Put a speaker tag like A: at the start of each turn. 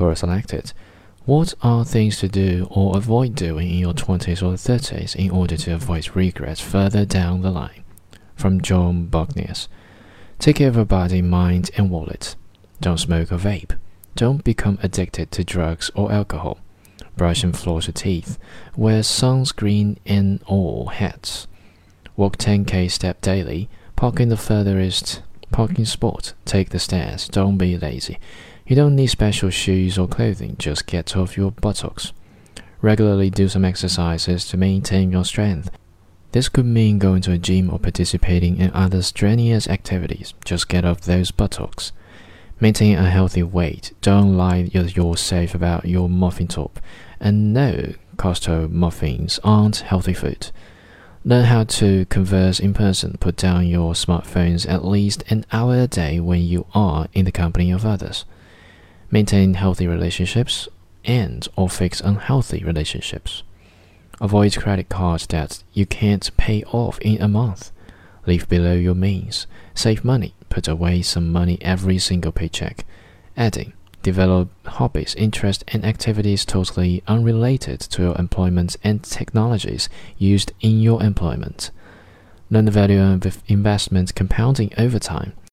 A: were selected. What are things to do or avoid doing in your 20s or 30s in order to avoid regrets further down the line? From John Bognius. Take care of your body, mind, and wallet. Don't smoke or vape. Don't become addicted to drugs or alcohol. Brush and floss your teeth. Wear sunscreen and all hats. Walk 10k step daily. Park in the furthest parking spot. Take the stairs. Don't be lazy. You don't need special shoes or clothing, just get off your buttocks. Regularly do some exercises to maintain your strength. This could mean going to a gym or participating in other strenuous activities. Just get off those buttocks. Maintain a healthy weight. Don't lie you're safe about your muffin top. And no, Costco muffins aren't healthy food. Learn how to converse in person. Put down your smartphones at least an hour a day when you are in the company of others maintain healthy relationships, and or fix unhealthy relationships. Avoid credit cards that you can't pay off in a month. Live below your means. Save money. Put away some money every single paycheck. Adding, develop hobbies, interests, and activities totally unrelated to your employment and technologies used in your employment. Learn the value of investment compounding over time.